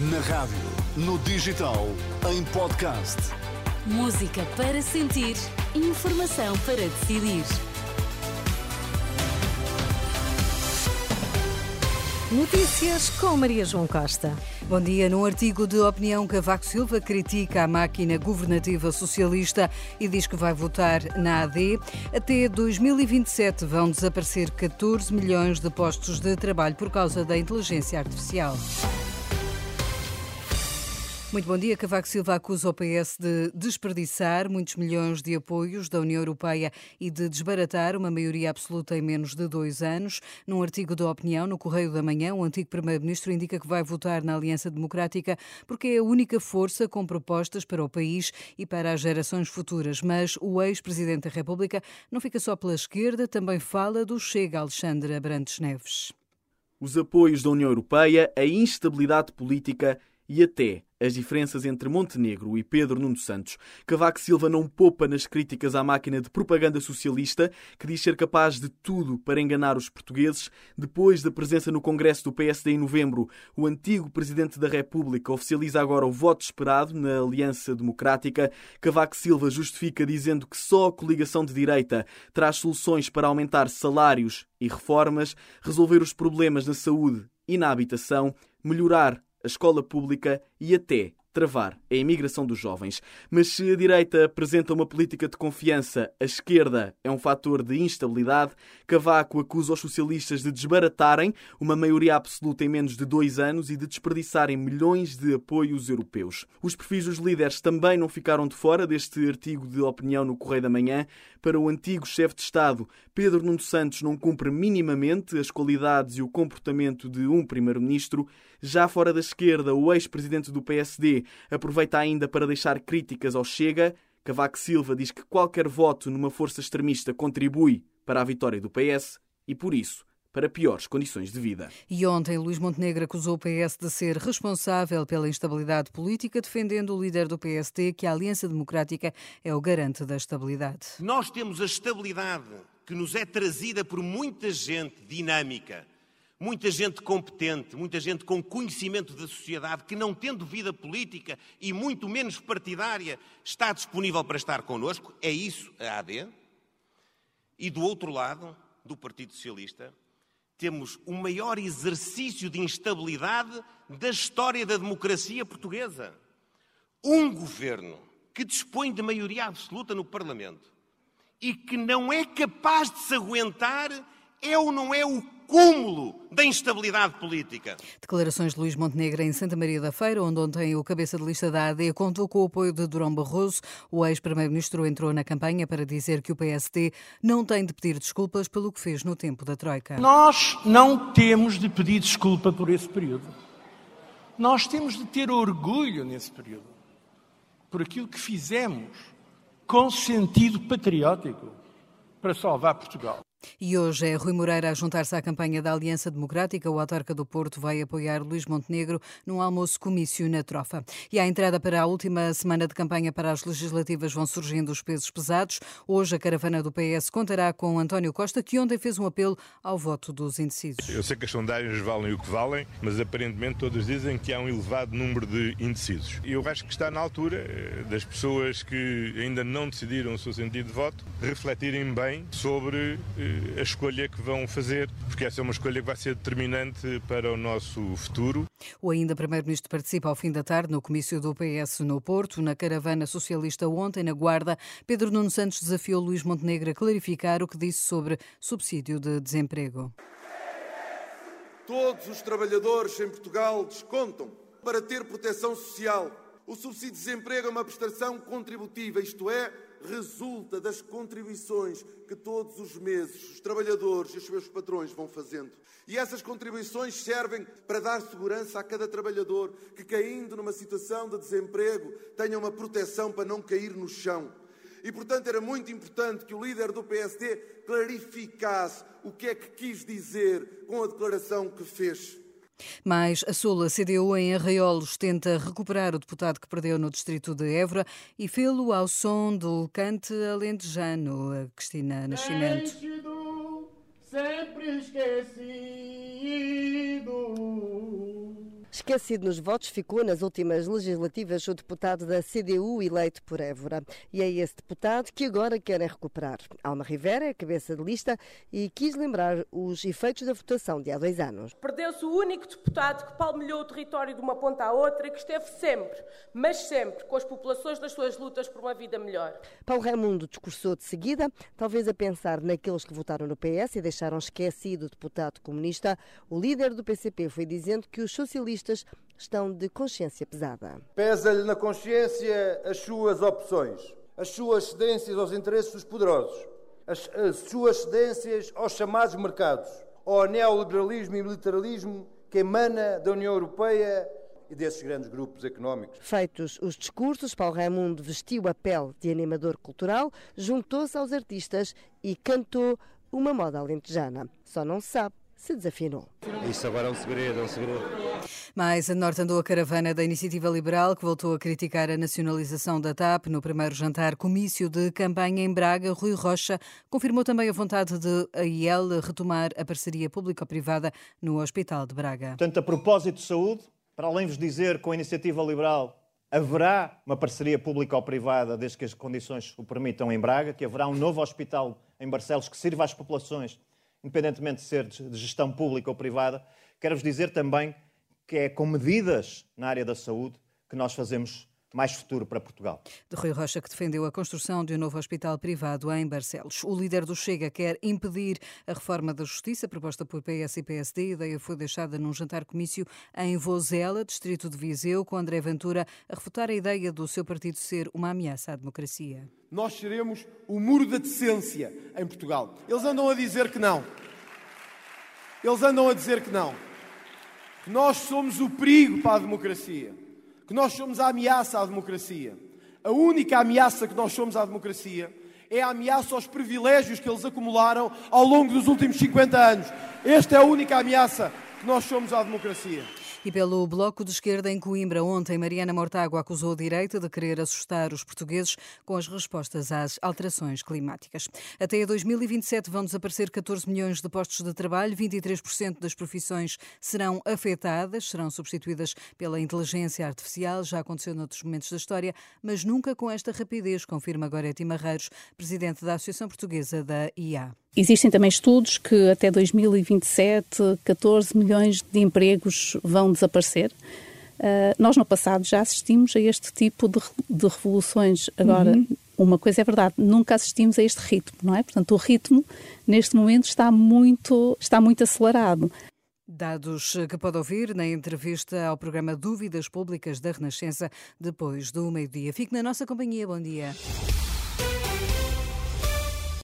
Na rádio, no digital, em podcast. Música para sentir, informação para decidir. Notícias com Maria João Costa. Bom dia. Num artigo de opinião, Cavaco Silva critica a máquina governativa socialista e diz que vai votar na AD. Até 2027 vão desaparecer 14 milhões de postos de trabalho por causa da inteligência artificial. Muito bom dia. Cavaco Silva acusa o PS de desperdiçar muitos milhões de apoios da União Europeia e de desbaratar uma maioria absoluta em menos de dois anos. Num artigo de opinião no Correio da Manhã, o antigo Primeiro-Ministro indica que vai votar na Aliança Democrática porque é a única força com propostas para o país e para as gerações futuras. Mas o ex-Presidente da República não fica só pela esquerda, também fala do Chega Alexandre Abrantes Neves. Os apoios da União Europeia, a instabilidade política e até as diferenças entre Montenegro e Pedro Nuno Santos. Cavaco Silva não poupa nas críticas à máquina de propaganda socialista, que diz ser capaz de tudo para enganar os portugueses. Depois da presença no Congresso do PSD em novembro, o antigo Presidente da República oficializa agora o voto esperado na Aliança Democrática. Cavaco Silva justifica dizendo que só a coligação de direita traz soluções para aumentar salários e reformas, resolver os problemas na saúde e na habitação, melhorar a escola pública e até travar a imigração dos jovens. Mas se a direita apresenta uma política de confiança, a esquerda é um fator de instabilidade. Cavaco acusa os socialistas de desbaratarem uma maioria absoluta em menos de dois anos e de desperdiçarem milhões de apoios europeus. Os perfis dos líderes também não ficaram de fora deste artigo de opinião no Correio da Manhã. Para o antigo chefe de Estado, Pedro Nuno Santos não cumpre minimamente as qualidades e o comportamento de um primeiro-ministro. Já fora da esquerda, o ex-presidente do PSD aproveita ainda para deixar críticas ao Chega. Cavaco Silva diz que qualquer voto numa força extremista contribui para a vitória do PS e, por isso, para piores condições de vida. E ontem, Luís Montenegro acusou o PS de ser responsável pela instabilidade política, defendendo o líder do PSD que a Aliança Democrática é o garante da estabilidade. Nós temos a estabilidade que nos é trazida por muita gente dinâmica muita gente competente, muita gente com conhecimento da sociedade, que não tendo vida política e muito menos partidária, está disponível para estar connosco. É isso a AD. E do outro lado, do Partido Socialista, temos o maior exercício de instabilidade da história da democracia portuguesa. Um governo que dispõe de maioria absoluta no Parlamento e que não é capaz de se aguentar é ou não é o cúmulo da instabilidade política. Declarações de Luís Montenegro em Santa Maria da Feira, onde ontem o cabeça de lista da AD contou com o apoio de Durão Barroso. O ex-primeiro-ministro entrou na campanha para dizer que o PSD não tem de pedir desculpas pelo que fez no tempo da Troika. Nós não temos de pedir desculpa por esse período. Nós temos de ter orgulho nesse período, por aquilo que fizemos com sentido patriótico para salvar Portugal. E hoje é Rui Moreira a juntar-se à campanha da Aliança Democrática. O autarca do Porto vai apoiar Luís Montenegro num almoço-comício na Trofa. E à entrada para a última semana de campanha para as legislativas vão surgindo os pesos pesados. Hoje a caravana do PS contará com António Costa, que ontem fez um apelo ao voto dos indecisos. Eu sei que as sondagens valem o que valem, mas aparentemente todos dizem que há um elevado número de indecisos. E eu acho que está na altura eh, das pessoas que ainda não decidiram o seu sentido de voto refletirem bem sobre eh, a escolha que vão fazer, porque essa é uma escolha que vai ser determinante para o nosso futuro. O ainda Primeiro-Ministro participa ao fim da tarde no comício do PS no Porto, na caravana socialista ontem na Guarda. Pedro Nuno Santos desafiou Luís Montenegro a clarificar o que disse sobre subsídio de desemprego. Todos os trabalhadores em Portugal descontam para ter proteção social. O subsídio de desemprego é uma prestação contributiva, isto é, resulta das contribuições que todos os meses os trabalhadores e os seus patrões vão fazendo. E essas contribuições servem para dar segurança a cada trabalhador que, caindo numa situação de desemprego, tenha uma proteção para não cair no chão. E, portanto, era muito importante que o líder do PSD clarificasse o que é que quis dizer com a declaração que fez. Mas a Sula CDU em Arraiolos tenta recuperar o deputado que perdeu no distrito de Évora e fê-lo ao som do cante alentejano, Cristina Nascimento. Sempre. Esquecido nos votos ficou nas últimas legislativas o deputado da CDU eleito por Évora. E é esse deputado que agora querem recuperar. Alma Rivera é cabeça de lista e quis lembrar os efeitos da votação de há dois anos. Perdeu-se o único deputado que palmilhou o território de uma ponta à outra e que esteve sempre, mas sempre, com as populações das suas lutas por uma vida melhor. Paulo Raimundo discursou de seguida, talvez a pensar naqueles que votaram no PS e deixaram esquecido o deputado comunista. O líder do PCP foi dizendo que os socialistas estão de consciência pesada. Pesa-lhe na consciência as suas opções, as suas cedências aos interesses dos poderosos, as, as suas cedências aos chamados mercados, ao neoliberalismo e militarismo que emana da União Europeia e desses grandes grupos económicos. Feitos os discursos, Paulo Raimundo vestiu a pele de animador cultural, juntou-se aos artistas e cantou uma moda alentejana. Só não se sabe se desafinou. Isso agora é um segredo, é um segredo. Mais a norte andou a caravana da Iniciativa Liberal, que voltou a criticar a nacionalização da TAP no primeiro jantar comício de campanha em Braga. Rui Rocha confirmou também a vontade de a IEL retomar a parceria público-privada no Hospital de Braga. Portanto, a propósito de saúde, para além de vos dizer que com a Iniciativa Liberal haverá uma parceria público-privada, desde que as condições o permitam, em Braga, que haverá um novo hospital em Barcelos que sirva às populações independentemente de ser de gestão pública ou privada, quero-vos dizer também que é com medidas na área da saúde que nós fazemos mais futuro para Portugal. De Rui Rocha, que defendeu a construção de um novo hospital privado em Barcelos. O líder do Chega quer impedir a reforma da Justiça, proposta por PS e PSD. A ideia foi deixada num jantar-comício em Vozela, distrito de Viseu, com André Ventura a refutar a ideia do seu partido ser uma ameaça à democracia. Nós seremos o muro da decência em Portugal. Eles andam a dizer que não. Eles andam a dizer que não. Que nós somos o perigo para a democracia que nós somos a ameaça à democracia. A única ameaça que nós somos à democracia é a ameaça aos privilégios que eles acumularam ao longo dos últimos 50 anos. Esta é a única ameaça que nós somos à democracia. E pelo Bloco de Esquerda em Coimbra, ontem, Mariana Mortágua acusou a direita de querer assustar os portugueses com as respostas às alterações climáticas. Até 2027 vão desaparecer 14 milhões de postos de trabalho, 23% das profissões serão afetadas, serão substituídas pela inteligência artificial, já aconteceu noutros momentos da história, mas nunca com esta rapidez, confirma Goretti Marreiros, presidente da Associação Portuguesa da IA. Existem também estudos que até 2027 14 milhões de empregos vão desaparecer. Uh, nós no passado já assistimos a este tipo de, de revoluções. Agora, uhum. uma coisa é verdade, nunca assistimos a este ritmo, não é? Portanto, o ritmo neste momento está muito, está muito acelerado. Dados que pode ouvir na entrevista ao programa Dúvidas Públicas da Renascença depois do meio-dia. Fique na nossa companhia. Bom dia.